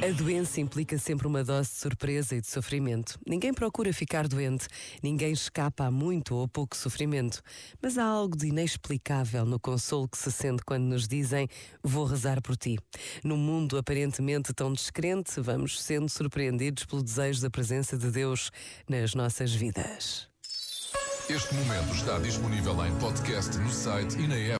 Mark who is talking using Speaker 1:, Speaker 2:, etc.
Speaker 1: A doença implica sempre uma dose de surpresa e de sofrimento. Ninguém procura ficar doente, ninguém escapa a muito ou pouco sofrimento. Mas há algo de inexplicável no consolo que se sente quando nos dizem: Vou rezar por ti. Num mundo aparentemente tão descrente, vamos sendo surpreendidos pelo desejo da presença de Deus nas nossas vidas.
Speaker 2: Este momento está disponível em podcast no site e na app.